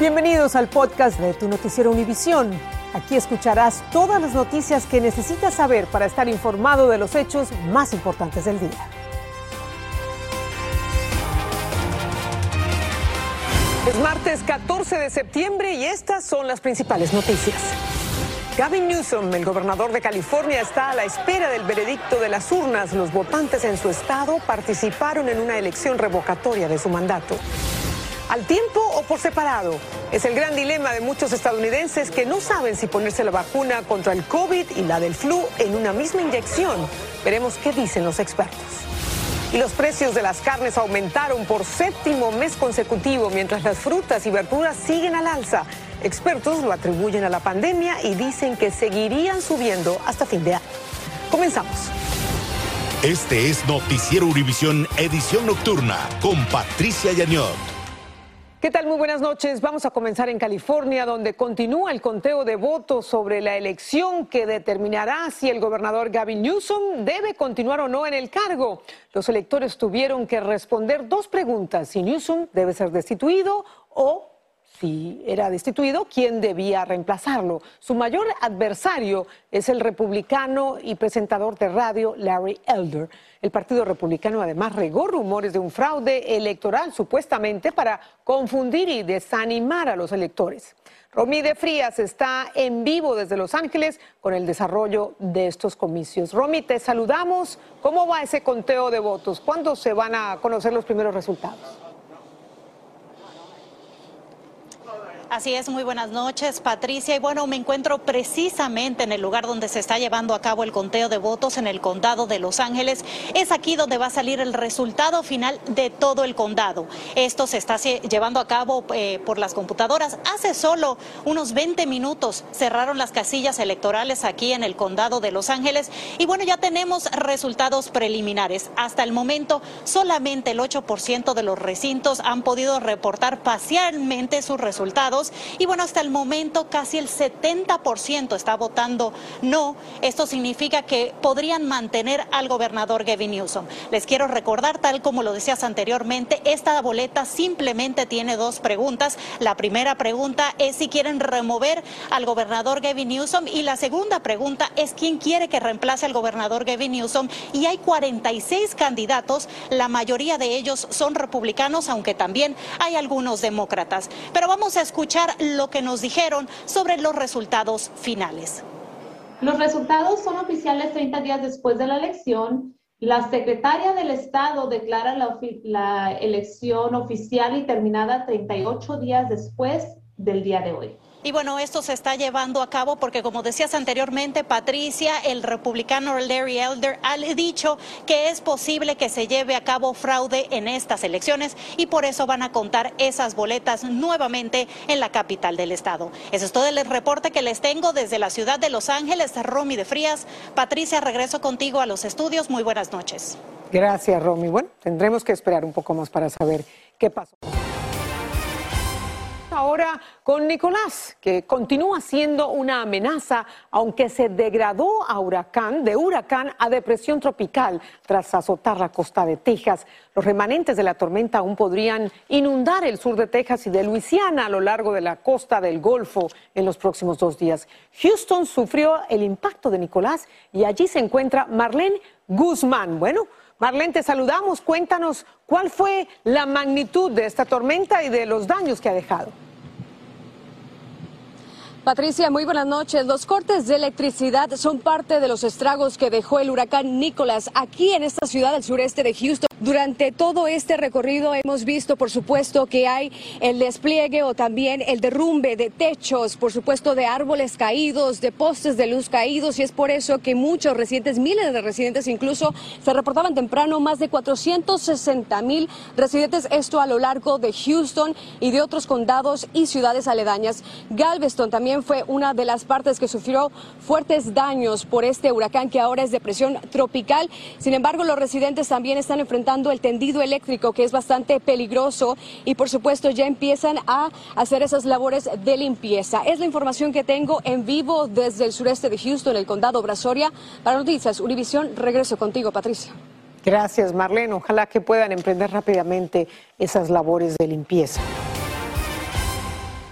Bienvenidos al podcast de tu noticiero Univisión. Aquí escucharás todas las noticias que necesitas saber para estar informado de los hechos más importantes del día. Es martes 14 de septiembre y estas son las principales noticias. Gavin Newsom, el gobernador de California, está a la espera del veredicto de las urnas. Los votantes en su estado participaron en una elección revocatoria de su mandato al tiempo o por separado. Es el gran dilema de muchos estadounidenses que no saben si ponerse la vacuna contra el COVID y la del flu en una misma inyección. Veremos qué dicen los expertos. Y los precios de las carnes aumentaron por séptimo mes consecutivo, mientras las frutas y verduras siguen al alza. Expertos lo atribuyen a la pandemia y dicen que seguirían subiendo hasta fin de año. Comenzamos. Este es Noticiero Univisión Edición Nocturna con Patricia Yañot. ¿Qué tal? Muy buenas noches. Vamos a comenzar en California, donde continúa el conteo de votos sobre la elección que determinará si el gobernador Gavin Newsom debe continuar o no en el cargo. Los electores tuvieron que responder dos preguntas, si Newsom debe ser destituido o si era destituido, quién debía reemplazarlo. Su mayor adversario es el republicano y presentador de radio Larry Elder. El Partido Republicano además regó rumores de un fraude electoral supuestamente para confundir y desanimar a los electores. Romy de Frías está en vivo desde Los Ángeles con el desarrollo de estos comicios. Romy, te saludamos. ¿Cómo va ese conteo de votos? ¿Cuándo se van a conocer los primeros resultados? Así es, muy buenas noches, Patricia. Y bueno, me encuentro precisamente en el lugar donde se está llevando a cabo el conteo de votos en el condado de Los Ángeles. Es aquí donde va a salir el resultado final de todo el condado. Esto se está llevando a cabo eh, por las computadoras. Hace solo unos 20 minutos cerraron las casillas electorales aquí en el condado de Los Ángeles. Y bueno, ya tenemos resultados preliminares. Hasta el momento, solamente el 8% de los recintos han podido reportar parcialmente sus resultados y bueno, hasta el momento casi el 70% está votando no. Esto significa que podrían mantener al gobernador Gavin Newsom. Les quiero recordar, tal como lo decías anteriormente, esta boleta simplemente tiene dos preguntas. La primera pregunta es si quieren remover al gobernador Gavin Newsom y la segunda pregunta es quién quiere que reemplace al gobernador Gavin Newsom y hay 46 candidatos, la mayoría de ellos son republicanos, aunque también hay algunos demócratas. Pero vamos a escuchar lo que nos dijeron sobre los resultados finales. Los resultados son oficiales 30 días después de la elección. La secretaria del Estado declara la, la elección oficial y terminada 38 días después del día de hoy. Y bueno, esto se está llevando a cabo porque, como decías anteriormente, Patricia, el republicano Larry Elder ha dicho que es posible que se lleve a cabo fraude en estas elecciones y por eso van a contar esas boletas nuevamente en la capital del estado. Eso es todo el reporte que les tengo desde la ciudad de Los Ángeles, Romy de Frías. Patricia, regreso contigo a los estudios. Muy buenas noches. Gracias, Romy. Bueno, tendremos que esperar un poco más para saber qué pasó ahora con Nicolás, que continúa siendo una amenaza, aunque se degradó a huracán, de huracán a depresión tropical tras azotar la costa de Texas. Los remanentes de la tormenta aún podrían inundar el sur de Texas y de Luisiana a lo largo de la costa del Golfo en los próximos dos días. Houston sufrió el impacto de Nicolás y allí se encuentra Marlene Guzmán. Bueno, Marlene, te saludamos. Cuéntanos cuál fue la magnitud de esta tormenta y de los daños que ha dejado. Patricia, muy buenas noches. Los cortes de electricidad son parte de los estragos que dejó el huracán Nicholas aquí en esta ciudad del sureste de Houston. Durante todo este recorrido hemos visto, por supuesto, que hay el despliegue o también el derrumbe de techos, por supuesto, de árboles caídos, de postes de luz caídos, y es por eso que muchos residentes, miles de residentes incluso, se reportaban temprano, más de 460 mil residentes, esto a lo largo de Houston y de otros condados y ciudades aledañas. Galveston también fue una de las partes que sufrió fuertes daños por este huracán que ahora es depresión tropical. Sin embargo, los residentes también están enfrentando el tendido eléctrico que es bastante peligroso y por supuesto ya empiezan a hacer esas labores de limpieza. Es la información que tengo en vivo desde el sureste de Houston, el condado Brasoria. Para Noticias Univisión, regreso contigo, Patricia. Gracias, Marlene. Ojalá que puedan emprender rápidamente esas labores de limpieza.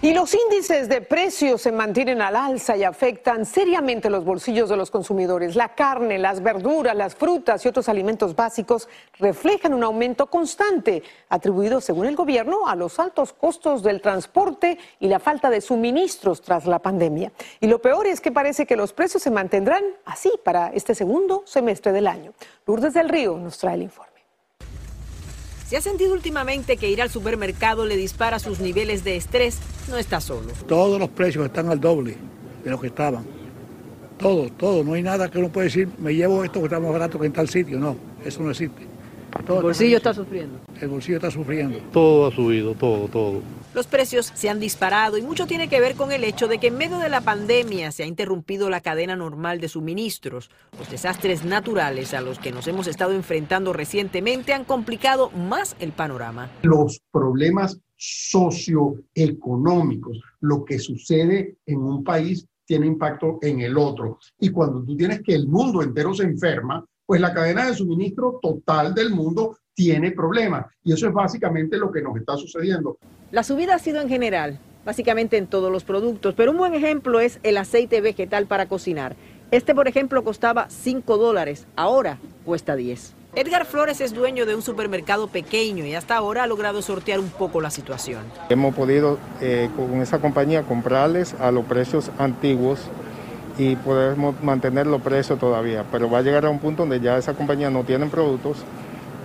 Y los índices de precios se mantienen al alza y afectan seriamente los bolsillos de los consumidores. La carne, las verduras, las frutas y otros alimentos básicos reflejan un aumento constante, atribuido, según el gobierno, a los altos costos del transporte y la falta de suministros tras la pandemia. Y lo peor es que parece que los precios se mantendrán así para este segundo semestre del año. Lourdes del Río nos trae el informe. Si ha sentido últimamente que ir al supermercado le dispara sus niveles de estrés, no está solo. Todos los precios están al doble de lo que estaban. Todo, todo. No hay nada que uno pueda decir, me llevo esto que está más barato que en tal sitio. No, eso no existe. El bolsillo está sufriendo. El bolsillo está sufriendo. Todo ha subido, todo, todo. Los precios se han disparado y mucho tiene que ver con el hecho de que en medio de la pandemia se ha interrumpido la cadena normal de suministros. Los desastres naturales a los que nos hemos estado enfrentando recientemente han complicado más el panorama. Los problemas socioeconómicos, lo que sucede en un país tiene impacto en el otro. Y cuando tú tienes que el mundo entero se enferma, pues la cadena de suministro total del mundo tiene problemas. Y eso es básicamente lo que nos está sucediendo. La subida ha sido en general, básicamente en todos los productos, pero un buen ejemplo es el aceite vegetal para cocinar. Este, por ejemplo, costaba 5 dólares, ahora cuesta 10. Edgar Flores es dueño de un supermercado pequeño y hasta ahora ha logrado sortear un poco la situación. Hemos podido eh, con esa compañía comprarles a los precios antiguos y podemos mantener los precios todavía, pero va a llegar a un punto donde ya esa compañía no tiene productos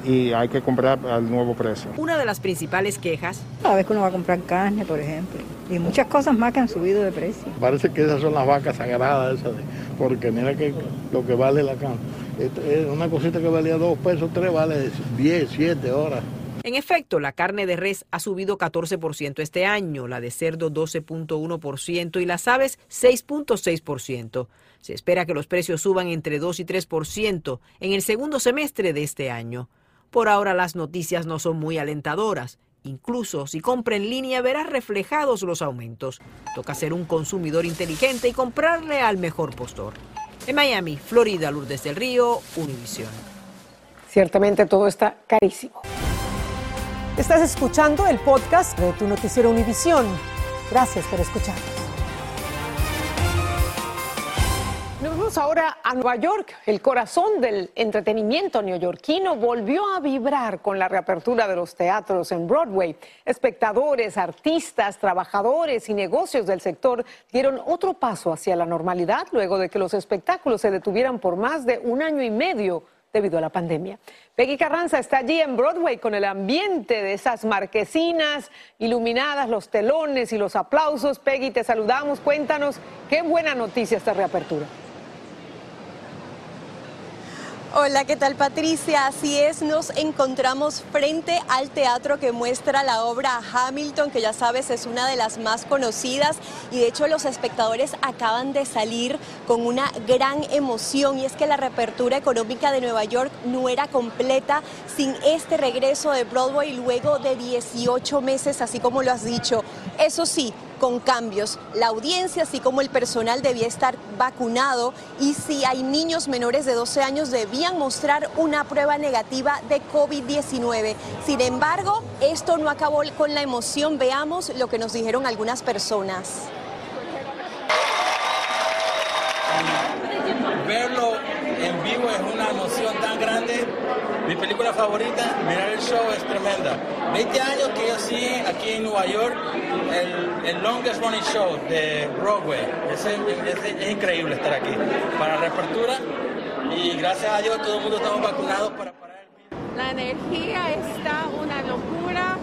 y hay que comprar al nuevo precio. Una de las principales quejas. Cada vez que uno va a comprar carne, por ejemplo, y muchas cosas más que han subido de precio. Parece que esas son las vacas sagradas, esas porque mira que lo que vale la carne. Es una cosita que valía dos pesos, tres vale 10, 7 horas. En efecto, la carne de res ha subido 14% este año, la de cerdo 12.1% y las aves 6.6%. Se espera que los precios suban entre 2 y 3% en el segundo semestre de este año. Por ahora las noticias no son muy alentadoras. Incluso si compra en línea verás reflejados los aumentos. Toca ser un consumidor inteligente y comprarle al mejor postor. En Miami, Florida, Lourdes del Río, Univisión. Ciertamente todo está carísimo. Estás escuchando el podcast de tu noticiero Univisión. Gracias por escucharnos. Nos vamos ahora a Nueva York. El corazón del entretenimiento neoyorquino volvió a vibrar con la reapertura de los teatros en Broadway. Espectadores, artistas, trabajadores y negocios del sector dieron otro paso hacia la normalidad luego de que los espectáculos se detuvieran por más de un año y medio debido a la pandemia. Peggy Carranza está allí en Broadway con el ambiente de esas marquesinas iluminadas, los telones y los aplausos. Peggy, te saludamos. Cuéntanos qué buena noticia esta reapertura. Hola, ¿qué tal Patricia? Así es, nos encontramos frente al teatro que muestra la obra Hamilton, que ya sabes es una de las más conocidas y de hecho los espectadores acaban de salir con una gran emoción y es que la reapertura económica de Nueva York no era completa sin este regreso de Broadway luego de 18 meses, así como lo has dicho. Eso sí, con cambios. La audiencia, así como el personal, debía estar vacunado y si hay niños menores de 12 años debían mostrar una prueba negativa de COVID-19. Sin embargo, esto no acabó con la emoción. Veamos lo que nos dijeron algunas personas. Verlo en vivo es una emoción tan grande. Mi película favorita, mirar el show es tremenda. 20 años que yo siguen aquí en Nueva York el, longest running show de Broadway. Es, increíble estar aquí. Para la reapertura y gracias a Dios todo el mundo estamos vacunados para parar el La energía está una locura.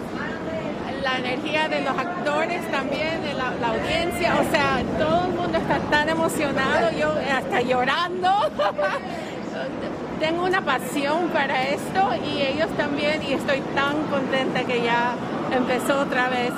La energía de los actores también, de la audiencia, o sea, todo el mundo está tan emocionado, yo hasta llorando. Tengo una pasión para esto y ellos también y estoy tan contenta que ya empezó otra vez.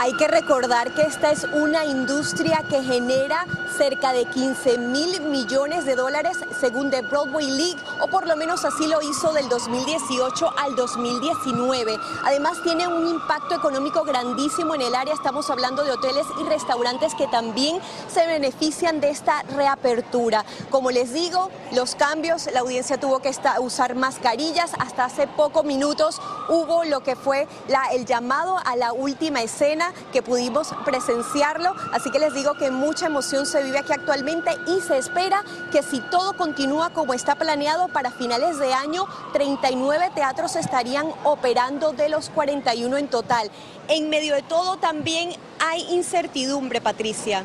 Hay que recordar que esta es una industria que genera cerca de 15 mil millones de dólares según The Broadway League, o por lo menos así lo hizo del 2018 al 2019. Además tiene un impacto económico grandísimo en el área, estamos hablando de hoteles y restaurantes que también se benefician de esta reapertura. Como les digo, los cambios, la audiencia tuvo que usar mascarillas, hasta hace pocos minutos hubo lo que fue el llamado a la última escena que pudimos presenciarlo. Así que les digo que mucha emoción se vive aquí actualmente y se espera que si todo continúa como está planeado para finales de año, 39 teatros estarían operando de los 41 en total. En medio de todo también hay incertidumbre, Patricia.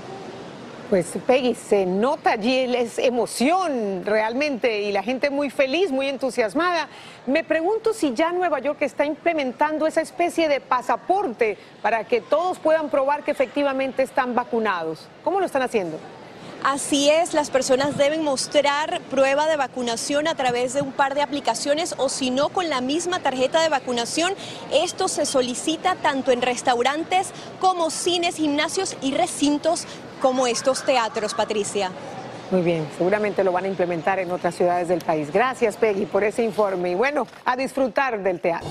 Pues Peggy, se nota allí es emoción realmente y la gente muy feliz, muy entusiasmada. Me pregunto si ya Nueva York está implementando esa especie de pasaporte para que todos puedan probar que efectivamente están vacunados. ¿Cómo lo están haciendo? Así es, las personas deben mostrar prueba de vacunación a través de un par de aplicaciones o si no con la misma tarjeta de vacunación. Esto se solicita tanto en restaurantes como cines, gimnasios y recintos como estos teatros, Patricia. Muy bien, seguramente lo van a implementar en otras ciudades del país. Gracias, Peggy, por ese informe. Y bueno, a disfrutar del teatro.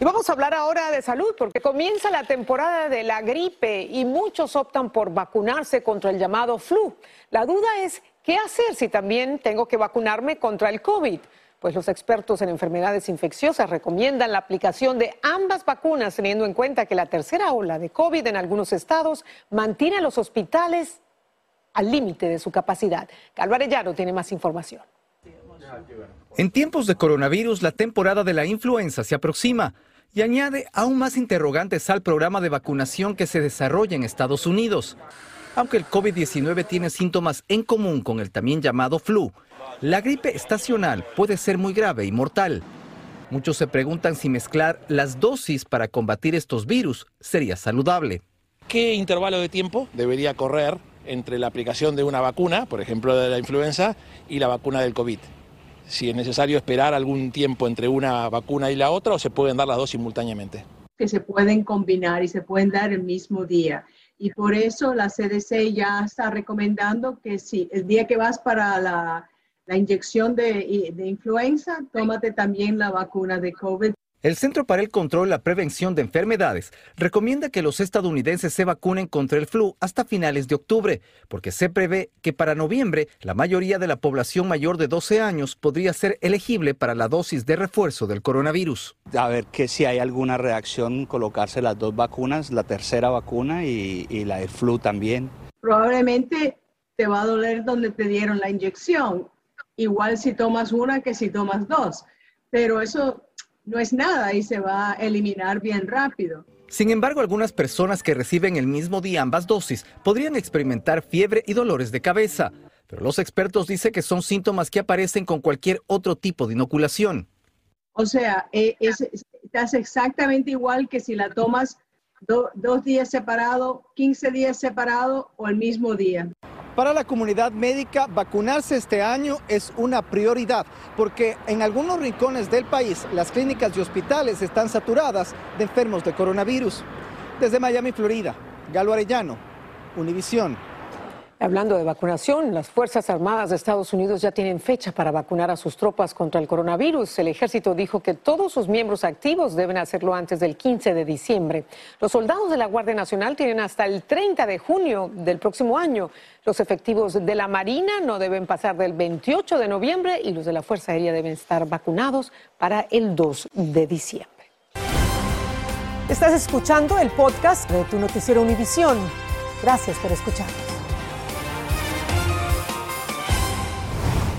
Y vamos a hablar ahora de salud porque comienza la temporada de la gripe y muchos optan por vacunarse contra el llamado flu. La duda es, ¿qué hacer si también tengo que vacunarme contra el COVID? Pues los expertos en enfermedades infecciosas recomiendan la aplicación de ambas vacunas, teniendo en cuenta que la tercera ola de COVID en algunos estados mantiene a los hospitales al límite de su capacidad. Calvo Arellano tiene más información. En tiempos de coronavirus, la temporada de la influenza se aproxima y añade aún más interrogantes al programa de vacunación que se desarrolla en Estados Unidos. Aunque el COVID-19 tiene síntomas en común con el también llamado flu, la gripe estacional puede ser muy grave y mortal. Muchos se preguntan si mezclar las dosis para combatir estos virus sería saludable. ¿Qué intervalo de tiempo debería correr entre la aplicación de una vacuna, por ejemplo de la influenza, y la vacuna del COVID? si es necesario esperar algún tiempo entre una vacuna y la otra o se pueden dar las dos simultáneamente. Que se pueden combinar y se pueden dar el mismo día. Y por eso la CDC ya está recomendando que si el día que vas para la, la inyección de, de influenza, tómate también la vacuna de COVID el Centro para el Control y la Prevención de Enfermedades recomienda que los estadounidenses se vacunen contra el flu hasta finales de octubre, porque se prevé que para noviembre la mayoría de la población mayor de 12 años podría ser elegible para la dosis de refuerzo del coronavirus. A ver que si hay alguna reacción, colocarse las dos vacunas, la tercera vacuna y, y la del flu también. Probablemente te va a doler donde te dieron la inyección, igual si tomas una que si tomas dos, pero eso no es nada y se va a eliminar bien rápido. Sin embargo, algunas personas que reciben el mismo día ambas dosis podrían experimentar fiebre y dolores de cabeza, pero los expertos dicen que son síntomas que aparecen con cualquier otro tipo de inoculación. O sea, eh, es, estás exactamente igual que si la tomas dos días separado, 15 días separado o el mismo día. Para la comunidad médica, vacunarse este año es una prioridad porque en algunos rincones del país las clínicas y hospitales están saturadas de enfermos de coronavirus. Desde Miami, Florida, Galo Arellano, Univisión. Hablando de vacunación, las Fuerzas Armadas de Estados Unidos ya tienen fecha para vacunar a sus tropas contra el coronavirus. El ejército dijo que todos sus miembros activos deben hacerlo antes del 15 de diciembre. Los soldados de la Guardia Nacional tienen hasta el 30 de junio del próximo año. Los efectivos de la Marina no deben pasar del 28 de noviembre y los de la Fuerza Aérea deben estar vacunados para el 2 de diciembre. Estás escuchando el podcast de tu noticiero Univisión. Gracias por escucharnos.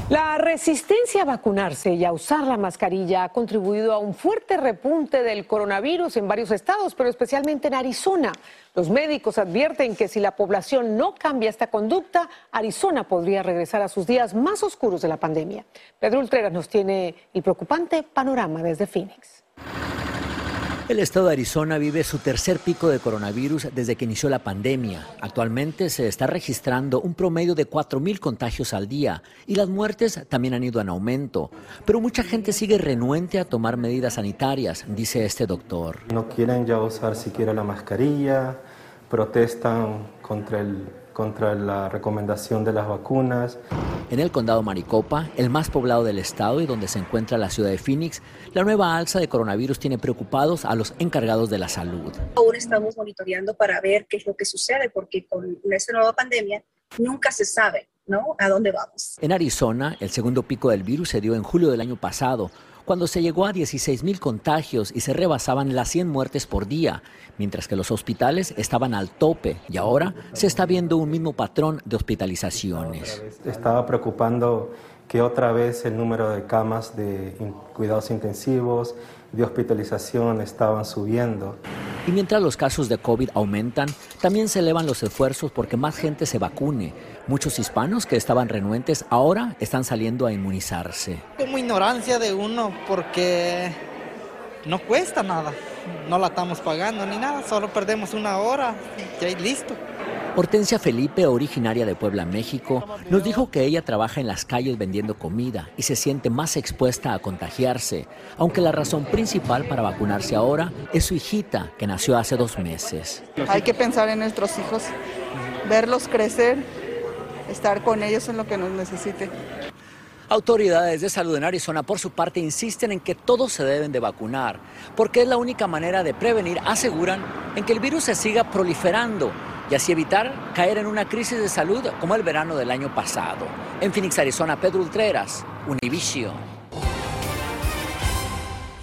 La resistencia a vacunarse y a usar la mascarilla ha contribuido a un fuerte repunte del coronavirus en varios estados, pero especialmente en Arizona. Los médicos advierten que si la población no cambia esta conducta, Arizona podría regresar a sus días más oscuros de la pandemia. Pedro Ultregas nos tiene el preocupante panorama desde Phoenix. El estado de Arizona vive su tercer pico de coronavirus desde que inició la pandemia. Actualmente se está registrando un promedio de 4.000 contagios al día y las muertes también han ido en aumento. Pero mucha gente sigue renuente a tomar medidas sanitarias, dice este doctor. No quieren ya usar siquiera la mascarilla, protestan contra el contra la recomendación de las vacunas. En el condado Maricopa, el más poblado del estado y donde se encuentra la ciudad de Phoenix, la nueva alza de coronavirus tiene preocupados a los encargados de la salud. Aún estamos monitoreando para ver qué es lo que sucede, porque con esta nueva pandemia nunca se sabe ¿no? a dónde vamos. En Arizona, el segundo pico del virus se dio en julio del año pasado, cuando se llegó a 16 mil contagios y se rebasaban las 100 muertes por día, mientras que los hospitales estaban al tope y ahora se está viendo un mismo patrón de hospitalizaciones. Estaba preocupando que otra vez el número de camas de cuidados intensivos, de hospitalización estaban subiendo. Y mientras los casos de COVID aumentan, también se elevan los esfuerzos porque más gente se vacune. Muchos hispanos que estaban renuentes ahora están saliendo a inmunizarse. Como ignorancia de uno porque no cuesta nada, no la estamos pagando ni nada, solo perdemos una hora y listo. Hortensia Felipe, originaria de Puebla, México, nos dijo que ella trabaja en las calles vendiendo comida y se siente más expuesta a contagiarse, aunque la razón principal para vacunarse ahora es su hijita, que nació hace dos meses. Hay que pensar en nuestros hijos, verlos crecer, estar con ellos en lo que nos necesite. Autoridades de salud en Arizona, por su parte, insisten en que todos se deben de vacunar, porque es la única manera de prevenir, aseguran, en que el virus se siga proliferando y así evitar caer en una crisis de salud como el verano del año pasado. En Phoenix, Arizona, Pedro Ultreras, Univision.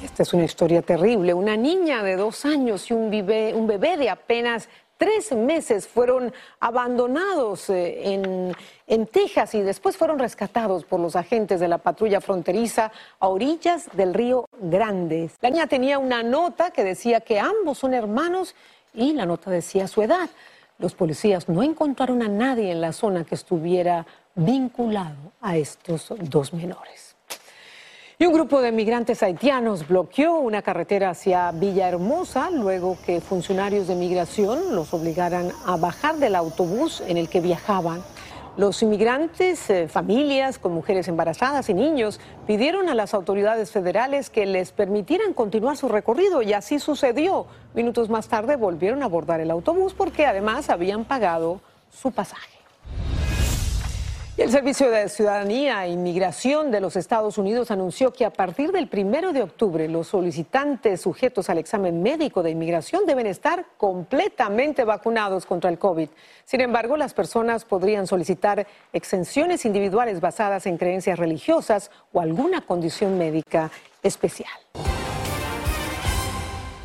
Esta es una historia terrible. Una niña de dos años y un bebé, de apenas tres meses fueron abandonados eh, en, en, Texas y después fueron rescatados por los agentes de la patrulla fronteriza a orillas del río Grande. La niña tenía una nota que decía que ambos son hermanos y la nota decía su edad. Los policías no encontraron a nadie en la zona que estuviera vinculado a estos dos menores. Y un grupo de migrantes haitianos bloqueó una carretera hacia Villahermosa luego que funcionarios de migración los obligaran a bajar del autobús en el que viajaban. Los inmigrantes, eh, familias con mujeres embarazadas y niños, pidieron a las autoridades federales que les permitieran continuar su recorrido y así sucedió. Minutos más tarde volvieron a abordar el autobús porque además habían pagado su pasaje. El Servicio de Ciudadanía e Inmigración de los Estados Unidos anunció que a partir del primero de octubre los solicitantes sujetos al examen médico de inmigración deben estar completamente vacunados contra el COVID. Sin embargo, las personas podrían solicitar exenciones individuales basadas en creencias religiosas o alguna condición médica especial.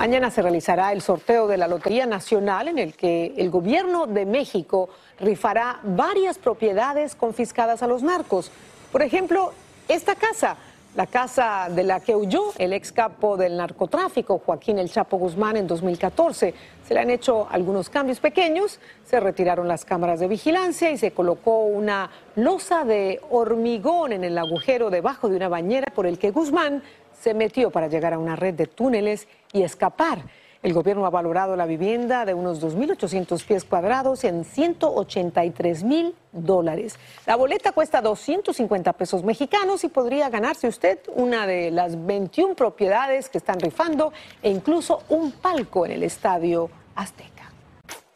Mañana se realizará el sorteo de la Lotería Nacional en el que el gobierno de México rifará varias propiedades confiscadas a los narcos. Por ejemplo, esta casa, la casa de la que huyó el ex capo del narcotráfico, Joaquín El Chapo Guzmán, en 2014. Se le han hecho algunos cambios pequeños, se retiraron las cámaras de vigilancia y se colocó una losa de hormigón en el agujero debajo de una bañera por el que Guzmán se metió para llegar a una red de túneles y escapar. El gobierno ha valorado la vivienda de unos 2.800 pies cuadrados en 183 mil dólares. La boleta cuesta 250 pesos mexicanos y podría ganarse usted una de las 21 propiedades que están rifando e incluso un palco en el estadio Azteca.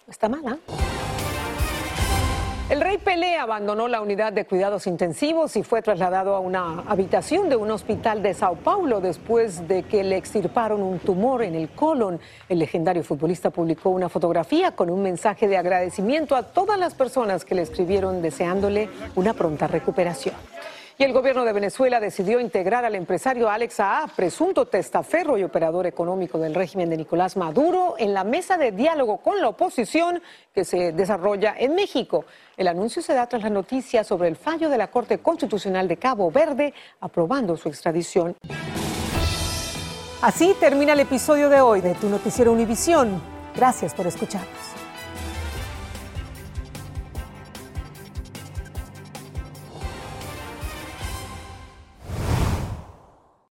Está mala. El rey Pelé abandonó la unidad de cuidados intensivos y fue trasladado a una habitación de un hospital de Sao Paulo después de que le extirparon un tumor en el colon. El legendario futbolista publicó una fotografía con un mensaje de agradecimiento a todas las personas que le escribieron deseándole una pronta recuperación. Y el gobierno de Venezuela decidió integrar al empresario Alex A., presunto testaferro y operador económico del régimen de Nicolás Maduro, en la mesa de diálogo con la oposición que se desarrolla en México. El anuncio se da tras la noticia sobre el fallo de la Corte Constitucional de Cabo Verde aprobando su extradición. Así termina el episodio de hoy de Tu Noticiero Univisión. Gracias por escucharnos.